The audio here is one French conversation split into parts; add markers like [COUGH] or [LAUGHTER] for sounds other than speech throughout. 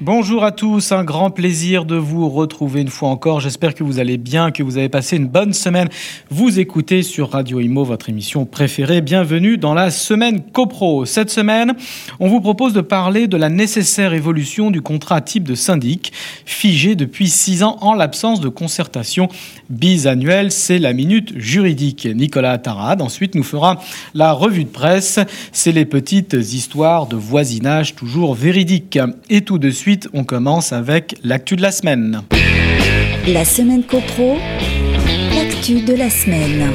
Bonjour à tous, un grand plaisir de vous retrouver une fois encore. J'espère que vous allez bien, que vous avez passé une bonne semaine. Vous écoutez sur Radio Imo votre émission préférée. Bienvenue dans la semaine CoPro. Cette semaine, on vous propose de parler de la nécessaire évolution du contrat type de syndic, figé depuis six ans en l'absence de concertation bisannuelle. C'est la minute juridique. Nicolas Tarade ensuite nous fera la revue de presse. C'est les petites histoires de voisinage toujours véridiques. Et tout de suite, on commence avec l'actu de la semaine. La semaine CoPro, l'actu de la semaine.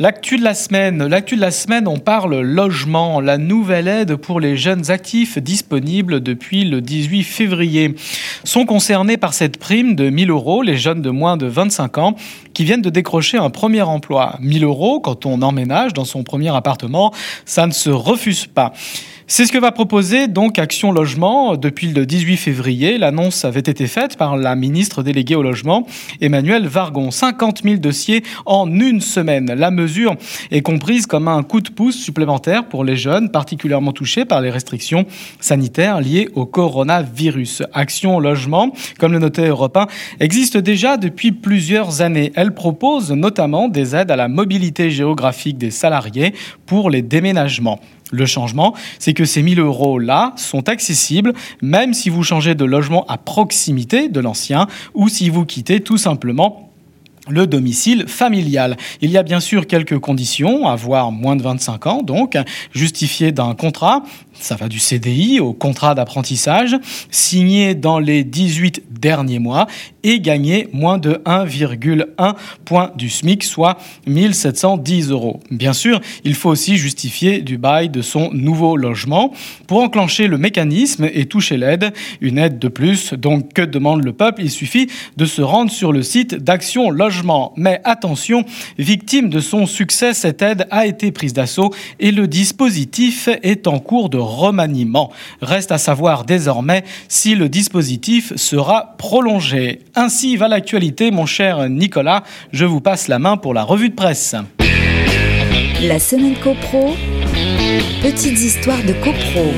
L'actu de la semaine. L'actu de la semaine, on parle logement, la nouvelle aide pour les jeunes actifs disponible depuis le 18 février. Sont concernés par cette prime de 1000 euros les jeunes de moins de 25 ans qui viennent de décrocher un premier emploi. 1000 euros quand on emménage dans son premier appartement, ça ne se refuse pas. C'est ce que va proposer donc Action Logement depuis le 18 février. L'annonce avait été faite par la ministre déléguée au logement, Emmanuel Vargon. 50 000 dossiers en une semaine. La mesure est comprise comme un coup de pouce supplémentaire pour les jeunes particulièrement touchés par les restrictions sanitaires liées au coronavirus. Action Logement, comme le notait Europe 1, existe déjà depuis plusieurs années. Elle propose notamment des aides à la mobilité géographique des salariés pour les déménagements. Le changement, c'est que ces 1000 euros-là sont accessibles même si vous changez de logement à proximité de l'ancien ou si vous quittez tout simplement le domicile familial. Il y a bien sûr quelques conditions, avoir moins de 25 ans, donc justifié d'un contrat, ça va du CDI au contrat d'apprentissage, signé dans les 18 derniers mois et gagner moins de 1,1 point du SMIC, soit 1710 euros. Bien sûr, il faut aussi justifier du bail de son nouveau logement. Pour enclencher le mécanisme et toucher l'aide, une aide de plus, donc que demande le peuple Il suffit de se rendre sur le site d'Action Logement. Mais attention, victime de son succès, cette aide a été prise d'assaut et le dispositif est en cours de remaniement. Reste à savoir désormais si le dispositif sera prolongé. Ainsi va l'actualité, mon cher Nicolas. Je vous passe la main pour la revue de presse. La semaine CoPro, petites histoires de CoPro.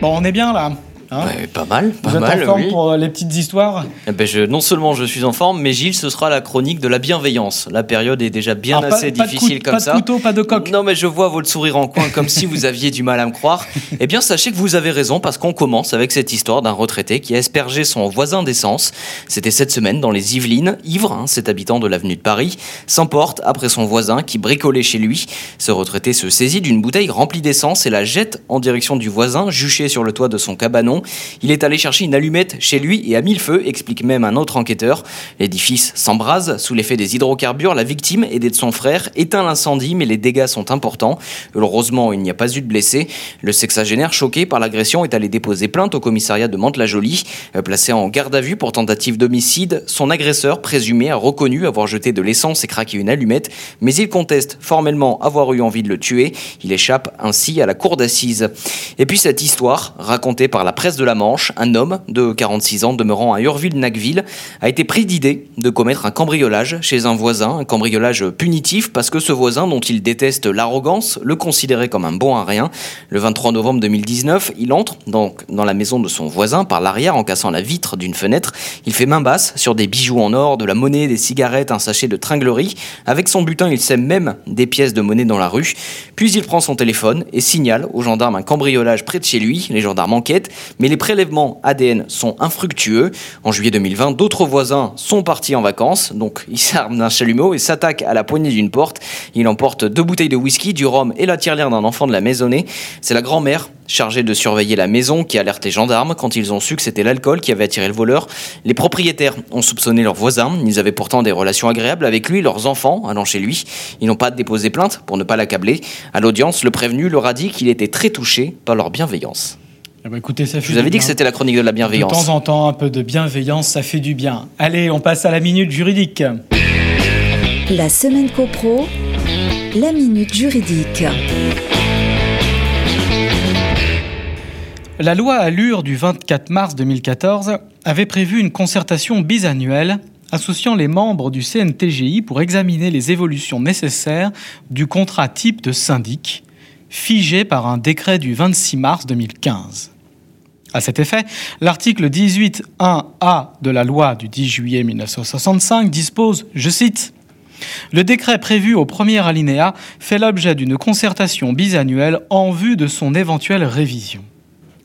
Bon, on est bien là Hein ouais, pas mal, pas Vous êtes mal. en forme oui. pour euh, les petites histoires Eh ben, je, non seulement je suis en forme, mais Gilles, ce sera la chronique de la bienveillance. La période est déjà bien Alors, pas- assez pas de difficile comme pas de ça. couteau, pas de coq. Non, mais je vois votre sourire en coin comme si vous aviez du mal à me croire. [LAUGHS] Eh bien, sachez que vous avez raison parce qu'on commence avec cette histoire d'un retraité qui a aspergé son voisin d'essence. C'était cette semaine dans les Yvelines. Ivre, hein, cet habitant de l'avenue de Paris, s'emporte après son voisin qui bricolait chez lui. Ce retraité se saisit d'une bouteille remplie d'essence et la jette en direction du voisin, juché sur le toit de son cabanon. Il est allé chercher une allumette chez lui et a mis le feu, explique même un autre enquêteur. L'édifice s'embrase sous l'effet des hydrocarbures. La victime, aidée de son frère, éteint l'incendie, mais les dégâts sont importants. Heureusement, il n'y a pas eu de blessés. Le sexagénaire, choqué par l'agression, est allé déposer plainte au commissariat de Mantes-la-Jolie. Euh, Placé en garde à vue pour tentative d'homicide, son agresseur présumé a reconnu avoir jeté de l'essence et craqué une allumette, mais il conteste formellement avoir eu envie de le tuer. Il échappe ainsi à la cour d'assises. Et puis cette histoire, racontée par la presse de la Manche, un homme de 46 ans demeurant à Urville-Nacville a été pris d'idée de commettre un cambriolage chez un voisin, un cambriolage punitif parce que ce voisin dont il déteste l'arrogance le considérait comme un bon à rien. Le 23 novembre 2019, il entre donc dans la maison de son voisin par l'arrière en cassant la vitre d'une fenêtre. Il fait main basse sur des bijoux en or, de la monnaie, des cigarettes, un sachet de tringlerie. Avec son butin, il sème même des pièces de monnaie dans la rue. Puis il prend son téléphone et signale aux gendarmes un cambriolage près de chez lui. Les gendarmes enquêtent, mais les prélèvements ADN sont infructueux. En juillet 2020, d'autres voisins sont partis en vacances, donc [LAUGHS] ils s'arment d'un chalumeau et s'attaquent à la poignée d'une porte. Il emporte deux bouteilles de whisky, du rhum et la tirelire d'un enfant de la maisonnée. C'est la grand-mère chargée de surveiller la maison qui alerte les gendarmes quand ils ont su que c'était l'alcool qui avait attiré le voleur. Les propriétaires ont soupçonné leurs voisins. Ils avaient pourtant des relations agréables avec lui, leurs enfants allant chez lui. Ils n'ont pas déposé plainte pour ne pas l'accabler. À l'audience, le prévenu leur a dit qu'il était très touché par leur bienveillance. Eh ben, écoutez, ça fait Je vous avais dit que c'était la chronique de la De bienveillance. temps en temps, un peu de bienveillance, ça fait du bien. Allez, on passe à la minute juridique. La semaine copro, la minute juridique. La loi Allure du 24 mars 2014 avait prévu une concertation bisannuelle associant les membres du CNTGI pour examiner les évolutions nécessaires du contrat type de syndic, figé par un décret du 26 mars 2015. À cet effet, l'article 18.1a de la loi du 10 juillet 1965 dispose, je cite, le décret prévu au premier alinéa fait l'objet d'une concertation bisannuelle en vue de son éventuelle révision.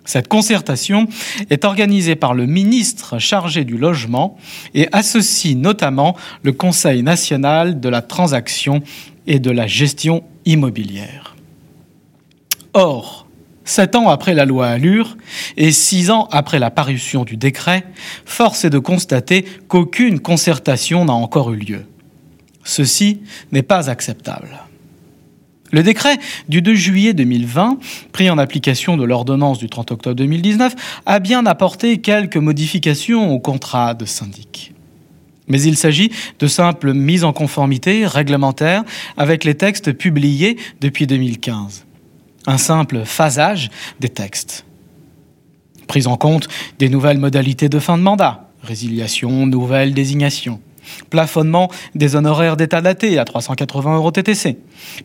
Cette concertation est organisée par le ministre chargé du logement et associe notamment le Conseil national de la transaction et de la gestion immobilière. Or, sept ans après la loi Allure et six ans après la parution du décret, force est de constater qu'aucune concertation n'a encore eu lieu. Ceci n'est pas acceptable. Le décret du 2 juillet 2020, pris en application de l'ordonnance du 30 octobre 2019, a bien apporté quelques modifications au contrat de syndic. Mais il s'agit de simples mises en conformité réglementaires avec les textes publiés depuis 2015. Un simple phasage des textes. Prise en compte des nouvelles modalités de fin de mandat, résiliation, nouvelle désignation Plafonnement des honoraires d'état daté à 380 euros TTC.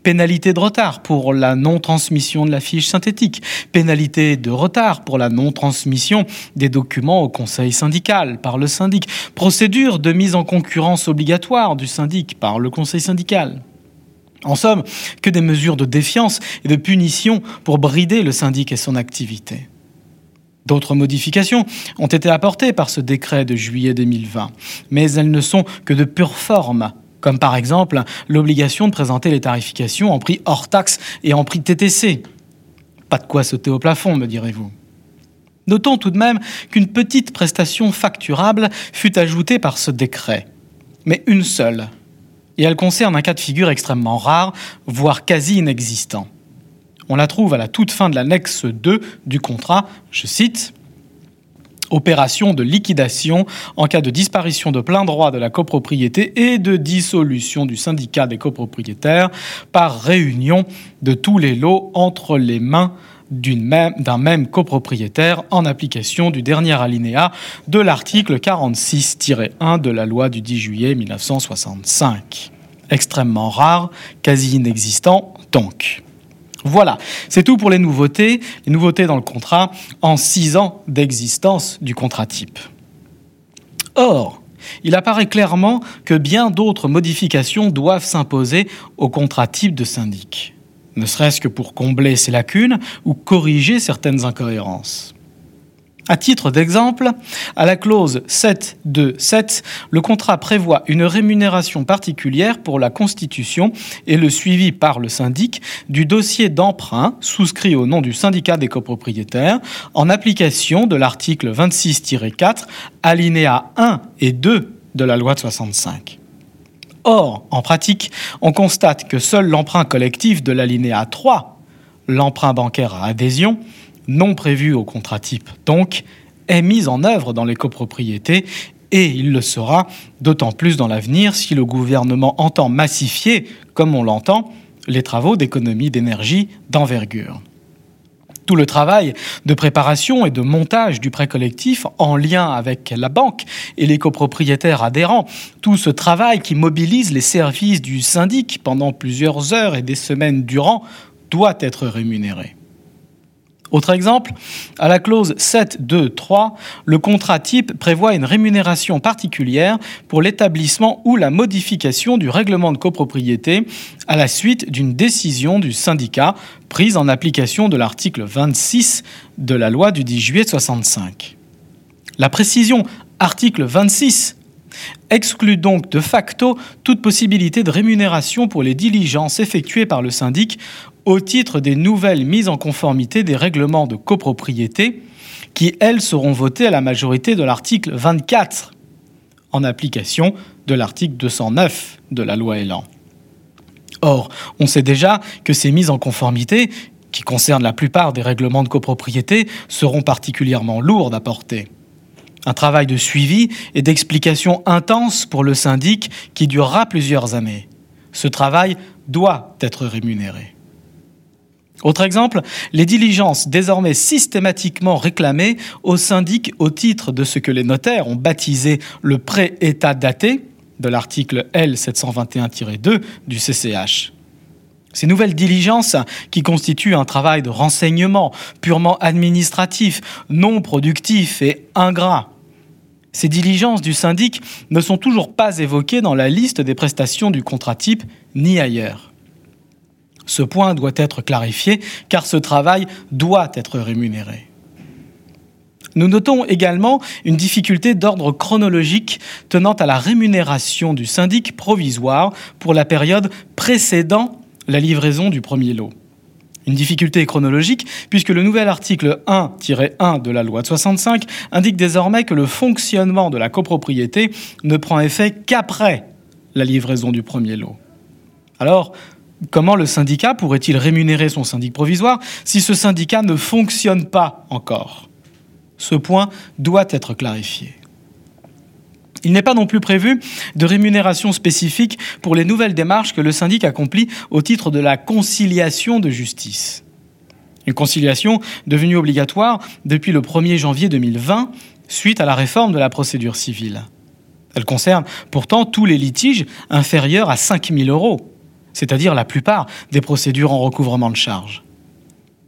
Pénalité de retard pour la non-transmission de la fiche synthétique. Pénalité de retard pour la non-transmission des documents au conseil syndical par le syndic. Procédure de mise en concurrence obligatoire du syndic par le conseil syndical. En somme, que des mesures de défiance et de punition pour brider le syndic et son activité. D'autres modifications ont été apportées par ce décret de juillet 2020, mais elles ne sont que de pure forme, comme par exemple l'obligation de présenter les tarifications en prix hors taxe et en prix TTC. Pas de quoi sauter au plafond, me direz-vous. Notons tout de même qu'une petite prestation facturable fut ajoutée par ce décret, mais une seule, et elle concerne un cas de figure extrêmement rare, voire quasi inexistant. On la trouve à la toute fin de l'annexe 2 du contrat, je cite, Opération de liquidation en cas de disparition de plein droit de la copropriété et de dissolution du syndicat des copropriétaires par réunion de tous les lots entre les mains d'un même, copropriétaire en application du dernier alinéa de l'article 46-1 de la loi du 10 juillet 1965. Extrêmement rare, quasi inexistant donc. Voilà, c'est tout pour les nouveautés, les nouveautés dans le contrat en six ans d'existence du contrat type. Or, il apparaît clairement que bien d'autres modifications doivent s'imposer au contrat type de syndic, ne serait-ce que pour combler ces lacunes ou corriger certaines incohérences. À titre d'exemple, à la clause 7.2.7, le contrat prévoit une rémunération particulière pour la constitution et le suivi par le syndic du dossier d'emprunt souscrit au nom du syndicat des copropriétaires en application de l'article 26-4, alinéa 1 et 2 de la loi de 65. Or, en pratique, on constate que seul l'emprunt collectif de l'alinéa 3, l'emprunt bancaire à adhésion, non prévu au contrat type, donc, est mise en œuvre dans les copropriétés et il le sera d'autant plus dans l'avenir si le gouvernement entend massifier, comme on l'entend, les travaux d'économie d'énergie d'envergure. Tout le travail de préparation et de montage du prêt collectif en lien avec la banque et les copropriétaires adhérents, tout ce travail qui mobilise les services du syndic pendant plusieurs heures et des semaines durant, doit être rémunéré. Autre exemple, à la clause 7.2.3, le contrat type prévoit une rémunération particulière pour l'établissement ou la modification du règlement de copropriété à la suite d'une décision du syndicat prise en application de l'article 26 de la loi du 10 juillet 65. La précision article 26 exclut donc de facto toute possibilité de rémunération pour les diligences effectuées par le syndic au titre des nouvelles mises en conformité des règlements de copropriété qui, elles, seront votées à la majorité de l'article 24 en application de l'article 209 de la loi Elan. Or, on sait déjà que ces mises en conformité, qui concernent la plupart des règlements de copropriété, seront particulièrement lourdes à porter. Un travail de suivi et d'explication intense pour le syndic qui durera plusieurs années. Ce travail doit être rémunéré. Autre exemple, les diligences désormais systématiquement réclamées au syndic au titre de ce que les notaires ont baptisé le pré-état daté de l'article L721-2 du CCH. Ces nouvelles diligences, qui constituent un travail de renseignement purement administratif, non productif et ingrat, ces diligences du syndic ne sont toujours pas évoquées dans la liste des prestations du contrat type ni ailleurs. Ce point doit être clarifié car ce travail doit être rémunéré. Nous notons également une difficulté d'ordre chronologique tenant à la rémunération du syndic provisoire pour la période précédant la livraison du premier lot. Une difficulté chronologique, puisque le nouvel article 1-1 de la loi de 65 indique désormais que le fonctionnement de la copropriété ne prend effet qu'après la livraison du premier lot. Alors, comment le syndicat pourrait-il rémunérer son syndic provisoire si ce syndicat ne fonctionne pas encore? Ce point doit être clarifié. Il n'est pas non plus prévu de rémunération spécifique pour les nouvelles démarches que le syndic accomplit au titre de la conciliation de justice. Une conciliation devenue obligatoire depuis le 1er janvier 2020 suite à la réforme de la procédure civile. Elle concerne pourtant tous les litiges inférieurs à 5 000 euros, c'est-à-dire la plupart des procédures en recouvrement de charges.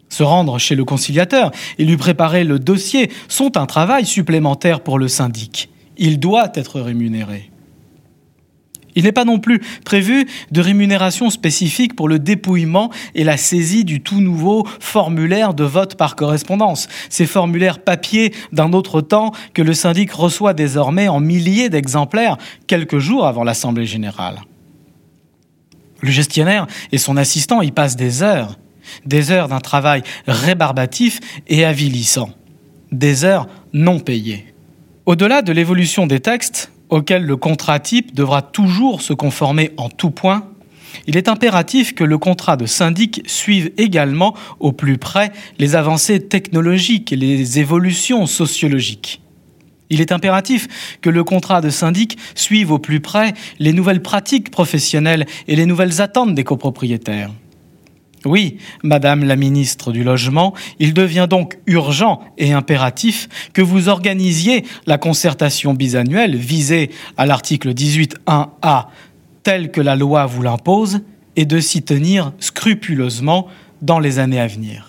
Se rendre chez le conciliateur et lui préparer le dossier sont un travail supplémentaire pour le syndic il doit être rémunéré. Il n'est pas non plus prévu de rémunération spécifique pour le dépouillement et la saisie du tout nouveau formulaire de vote par correspondance, ces formulaires papier d'un autre temps que le syndic reçoit désormais en milliers d'exemplaires quelques jours avant l'Assemblée générale. Le gestionnaire et son assistant y passent des heures, des heures d'un travail rébarbatif et avilissant, des heures non payées. Au-delà de l'évolution des textes, auxquels le contrat type devra toujours se conformer en tout point, il est impératif que le contrat de syndic suive également au plus près les avancées technologiques et les évolutions sociologiques. Il est impératif que le contrat de syndic suive au plus près les nouvelles pratiques professionnelles et les nouvelles attentes des copropriétaires. Oui, Madame la ministre du Logement, il devient donc urgent et impératif que vous organisiez la concertation bisannuelle visée à l'article 18.1a tel que la loi vous l'impose et de s'y tenir scrupuleusement dans les années à venir.